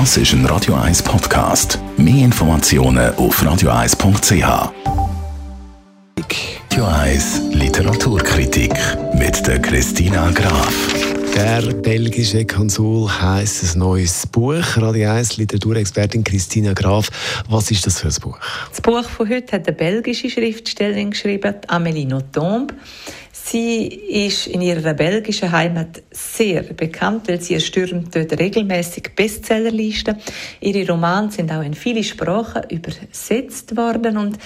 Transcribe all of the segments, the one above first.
Das ist ein Radio 1 Podcast. Mehr Informationen auf radio1.ch. Radio 1 Literaturkritik mit der Christina Graf. Der belgische Konsul heißt ein neues Buch. Radio 1 Literaturexpertin Christina Graf. Was ist das für ein Buch? Das Buch von heute hat eine belgische Schriftstellerin geschrieben, Amélie Nothomb. Sie ist in ihrer belgischen Heimat sehr bekannt, weil sie stürmt dort regelmäßig Bestsellerlisten. Ihre Romane sind auch in viele Sprachen übersetzt worden und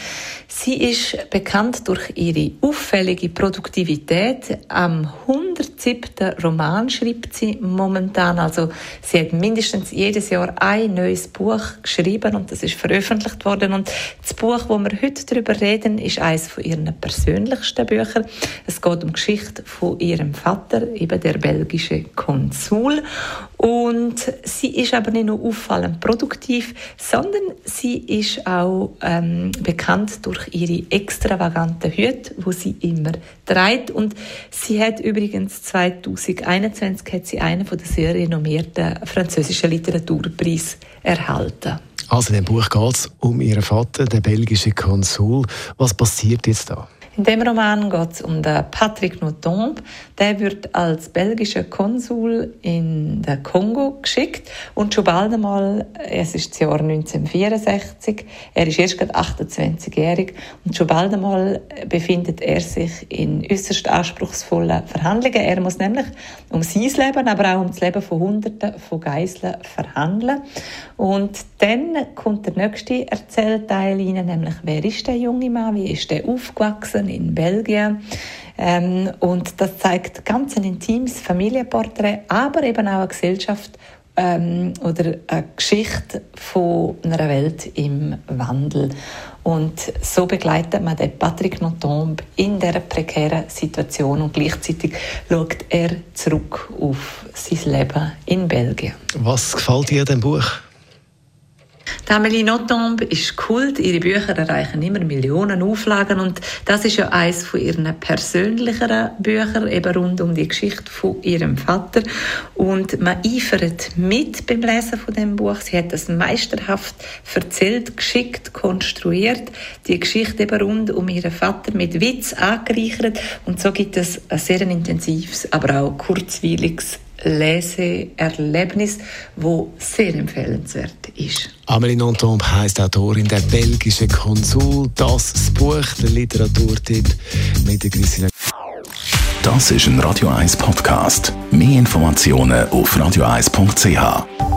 sie ist bekannt durch ihre auffällige Produktivität. Am 107. Roman schreibt sie momentan, also sie hat mindestens jedes Jahr ein neues Buch geschrieben und das ist veröffentlicht worden und das Buch, wo wir heute darüber reden, ist eines von ihren persönlichsten Büchern. Es geht um die Geschichte von ihrem Vater, eben der belgische Konsul. Und sie ist aber nicht nur auffallend produktiv, sondern sie ist auch ähm, bekannt durch ihre extravaganten Hüte, wo sie immer trägt. Und sie hat übrigens 2021 hat sie einen von der sehr renommierten französischen Literaturpreis erhalten. Also in dem Buch geht es um ihren Vater, den belgischen Konsul. Was passiert jetzt da? In dem Roman geht es um den Patrick Nothomb. Der wird als belgischer Konsul in den Kongo geschickt und schon bald einmal, es ist das Jahr 1964, er ist erst gerade 28-jährig und schon bald einmal befindet er sich in äußerst anspruchsvollen Verhandlungen. Er muss nämlich um sein Leben, aber auch um das Leben von Hunderten von Geiseln verhandeln. Und dann kommt der nächste Erzählteil rein, nämlich wer ist der junge Mann, wie ist der aufgewachsen, in Belgien. Ähm, und das zeigt ganz ein intimes Familienporträt, aber eben auch eine Gesellschaft ähm, oder eine Geschichte von einer Welt im Wandel. Und so begleitet man den Patrick Nothomb in dieser prekären Situation und gleichzeitig schaut er zurück auf sein Leben in Belgien. Was gefällt dir an dem Buch? Amélie Nothomb ist Kult. Ihre Bücher erreichen immer Millionen Auflagen und das ist ja eines von ihren persönlicheren Büchern, eben rund um die Geschichte von ihrem Vater. Und man eifert mit beim Lesen von dem Buch. Sie hat das meisterhaft erzählt, geschickt konstruiert, die Geschichte eben rund um ihren Vater mit Witz angereichert und so gibt es ein sehr intensives, aber auch kurzweiliges Leseerlebnis, wo sehr empfehlenswert ist. Amélie Nothomb heisst Autorin der belgische Konsul. Das, das Buch, der Literaturtipp mit der Christina. Das ist ein Radio 1 Podcast. Mehr Informationen auf radio1.ch.